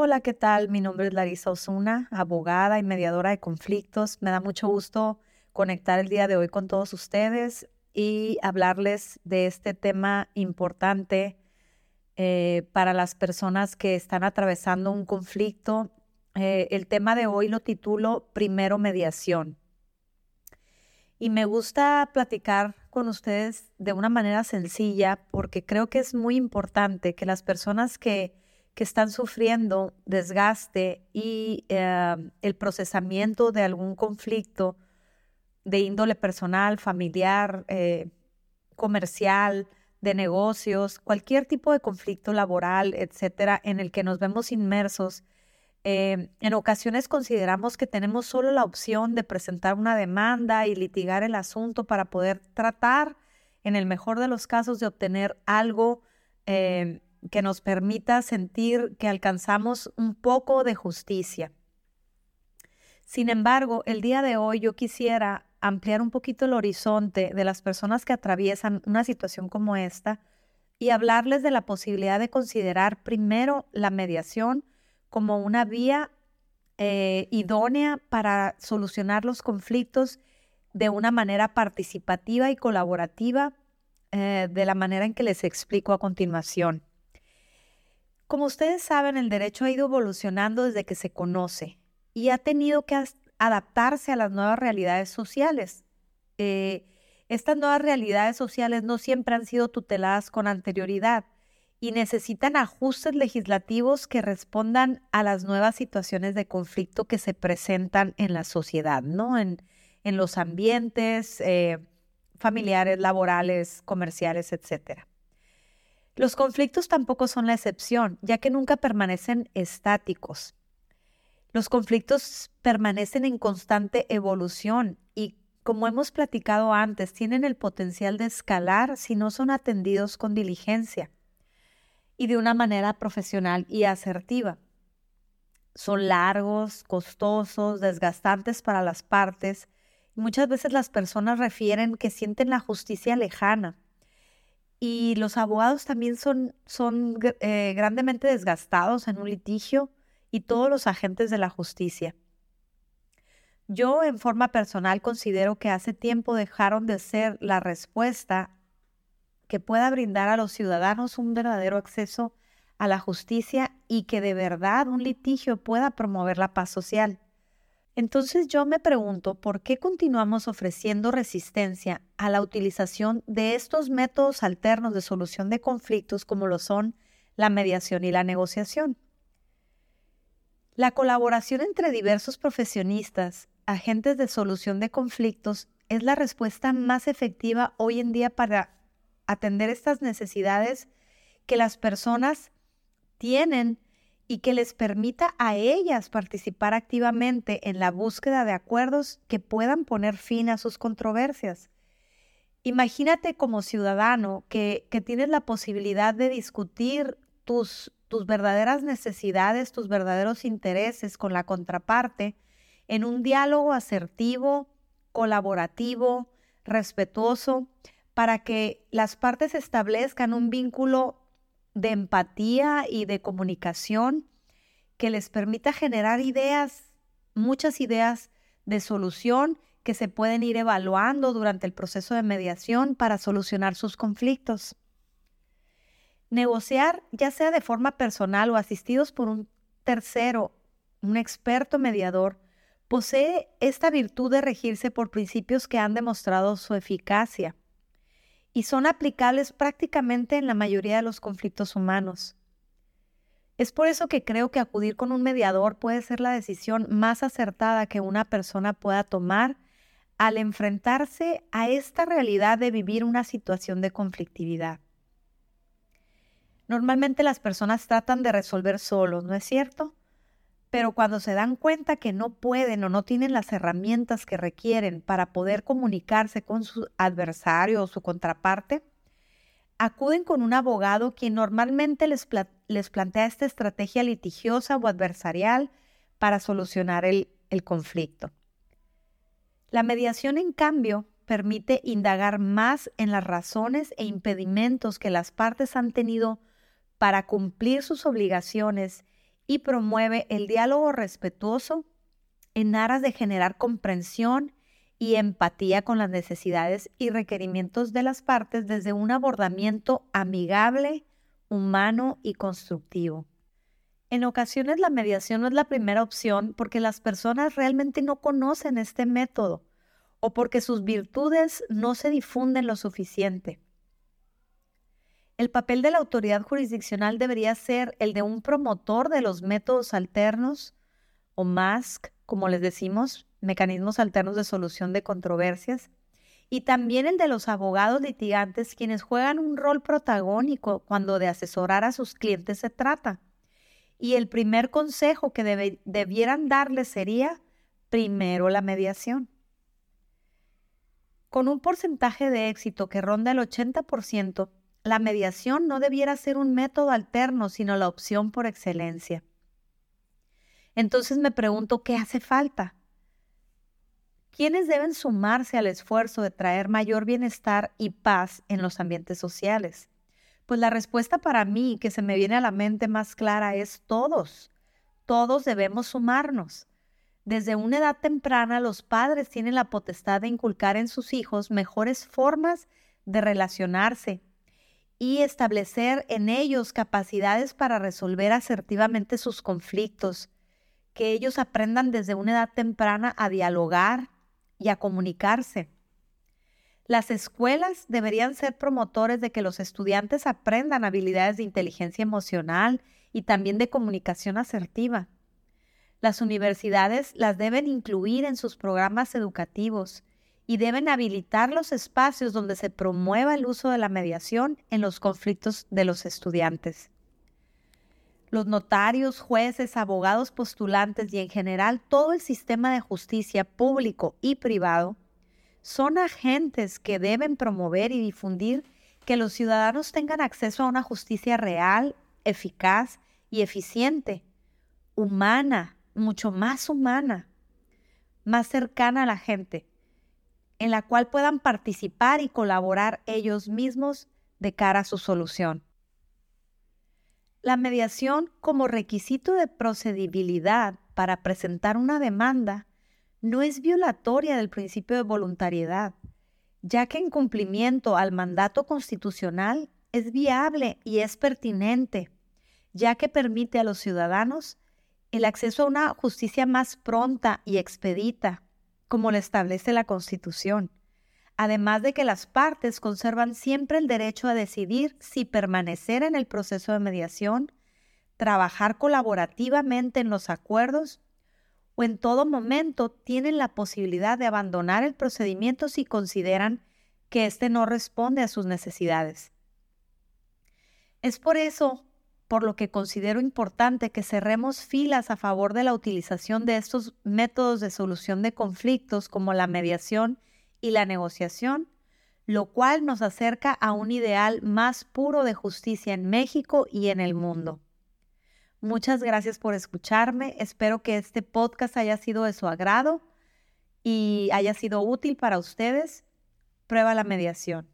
Hola, ¿qué tal? Mi nombre es Larisa Osuna, abogada y mediadora de conflictos. Me da mucho gusto conectar el día de hoy con todos ustedes y hablarles de este tema importante eh, para las personas que están atravesando un conflicto. Eh, el tema de hoy lo titulo Primero Mediación. Y me gusta platicar con ustedes de una manera sencilla porque creo que es muy importante que las personas que, que están sufriendo desgaste y eh, el procesamiento de algún conflicto de índole personal, familiar, eh, comercial, de negocios, cualquier tipo de conflicto laboral, etcétera, en el que nos vemos inmersos, eh, en ocasiones consideramos que tenemos solo la opción de presentar una demanda y litigar el asunto para poder tratar, en el mejor de los casos, de obtener algo eh, que nos permita sentir que alcanzamos un poco de justicia. Sin embargo, el día de hoy yo quisiera ampliar un poquito el horizonte de las personas que atraviesan una situación como esta y hablarles de la posibilidad de considerar primero la mediación como una vía eh, idónea para solucionar los conflictos de una manera participativa y colaborativa, eh, de la manera en que les explico a continuación. Como ustedes saben, el derecho ha ido evolucionando desde que se conoce y ha tenido que adaptarse a las nuevas realidades sociales. Eh, estas nuevas realidades sociales no siempre han sido tuteladas con anterioridad y necesitan ajustes legislativos que respondan a las nuevas situaciones de conflicto que se presentan en la sociedad, ¿no? En, los ambientes eh, familiares, laborales, comerciales, etc. Los conflictos tampoco son la excepción, ya que nunca permanecen estáticos. Los conflictos permanecen en constante evolución y, como hemos platicado antes, tienen el potencial de escalar si no son atendidos con diligencia y de una manera profesional y asertiva. Son largos, costosos, desgastantes para las partes. Muchas veces las personas refieren que sienten la justicia lejana. Y los abogados también son, son eh, grandemente desgastados en un litigio y todos los agentes de la justicia. Yo en forma personal considero que hace tiempo dejaron de ser la respuesta que pueda brindar a los ciudadanos un verdadero acceso a la justicia y que de verdad un litigio pueda promover la paz social. Entonces yo me pregunto por qué continuamos ofreciendo resistencia a la utilización de estos métodos alternos de solución de conflictos como lo son la mediación y la negociación. La colaboración entre diversos profesionistas, agentes de solución de conflictos, es la respuesta más efectiva hoy en día para atender estas necesidades que las personas tienen y que les permita a ellas participar activamente en la búsqueda de acuerdos que puedan poner fin a sus controversias. Imagínate como ciudadano que, que tienes la posibilidad de discutir tus, tus verdaderas necesidades, tus verdaderos intereses con la contraparte en un diálogo asertivo, colaborativo, respetuoso, para que las partes establezcan un vínculo de empatía y de comunicación que les permita generar ideas, muchas ideas de solución que se pueden ir evaluando durante el proceso de mediación para solucionar sus conflictos. Negociar, ya sea de forma personal o asistidos por un tercero, un experto mediador, posee esta virtud de regirse por principios que han demostrado su eficacia y son aplicables prácticamente en la mayoría de los conflictos humanos. Es por eso que creo que acudir con un mediador puede ser la decisión más acertada que una persona pueda tomar al enfrentarse a esta realidad de vivir una situación de conflictividad. Normalmente las personas tratan de resolver solos, ¿no es cierto? pero cuando se dan cuenta que no pueden o no tienen las herramientas que requieren para poder comunicarse con su adversario o su contraparte, acuden con un abogado quien normalmente les, plantea esta estrategia litigiosa o adversarial para solucionar el conflicto. La mediación, en cambio, permite indagar más en las razones e impedimentos que las partes han tenido para cumplir sus obligaciones y promueve el diálogo respetuoso en aras de generar comprensión y empatía con las necesidades y requerimientos de las partes desde un abordamiento amigable, humano y constructivo. En ocasiones la mediación no es la primera opción porque las personas realmente no conocen este método o porque sus virtudes no se difunden lo suficiente. El papel de la autoridad jurisdiccional debería ser el de un promotor de los métodos alternos o MASC, como les decimos, mecanismos alternos de solución de controversias, y también el de los abogados litigantes, quienes juegan un rol protagónico cuando de asesorar a sus clientes se trata. Y el primer consejo que debieran darles sería primero la mediación. Con un porcentaje de éxito que ronda el 80%, la mediación no debiera ser un método alterno, sino la opción por excelencia. Entonces me pregunto, ¿qué hace falta? ¿Quiénes deben sumarse al esfuerzo de traer mayor bienestar y paz en los ambientes sociales? Pues la respuesta para mí que se me viene a la mente más clara es todos. Todos debemos sumarnos. Desde una edad temprana los padres tienen la potestad de inculcar en sus hijos mejores formas de relacionarse y establecer en ellos capacidades para resolver asertivamente sus conflictos, que ellos aprendan desde una edad temprana a dialogar y a comunicarse. Las escuelas deberían ser promotores de que los estudiantes aprendan habilidades de inteligencia emocional y también de comunicación asertiva. Las universidades las deben incluir en sus programas educativos y deben habilitar los espacios donde se promueva el uso de la mediación en los conflictos de los estudiantes. Los notarios, jueces, abogados postulantes y en general todo el sistema de justicia público y privado son agentes que deben promover y difundir que los ciudadanos tengan acceso a una justicia real, eficaz y eficiente, humana, mucho más humana, más cercana a la gente, en la cual puedan participar y colaborar ellos mismos de cara a su solución. La mediación como requisito de procedibilidad para presentar una demanda no es violatoria del principio de voluntariedad, ya que en cumplimiento al mandato constitucional es viable y es pertinente, ya que permite a los ciudadanos el acceso a una justicia más pronta y expedita, como lo establece la Constitución, además de que las partes conservan siempre el derecho a decidir si permanecer en el proceso de mediación, trabajar colaborativamente en los acuerdos o en todo momento tienen la posibilidad de abandonar el procedimiento si consideran que éste no responde a sus necesidades. Es por eso por lo que considero importante que cerremos filas a favor de la utilización de estos métodos de solución de conflictos como la mediación y la negociación, lo cual nos acerca a un ideal más puro de justicia en México y en el mundo. Muchas gracias por escucharme, espero que este podcast haya sido de su agrado y haya sido útil para ustedes. Prueba la mediación.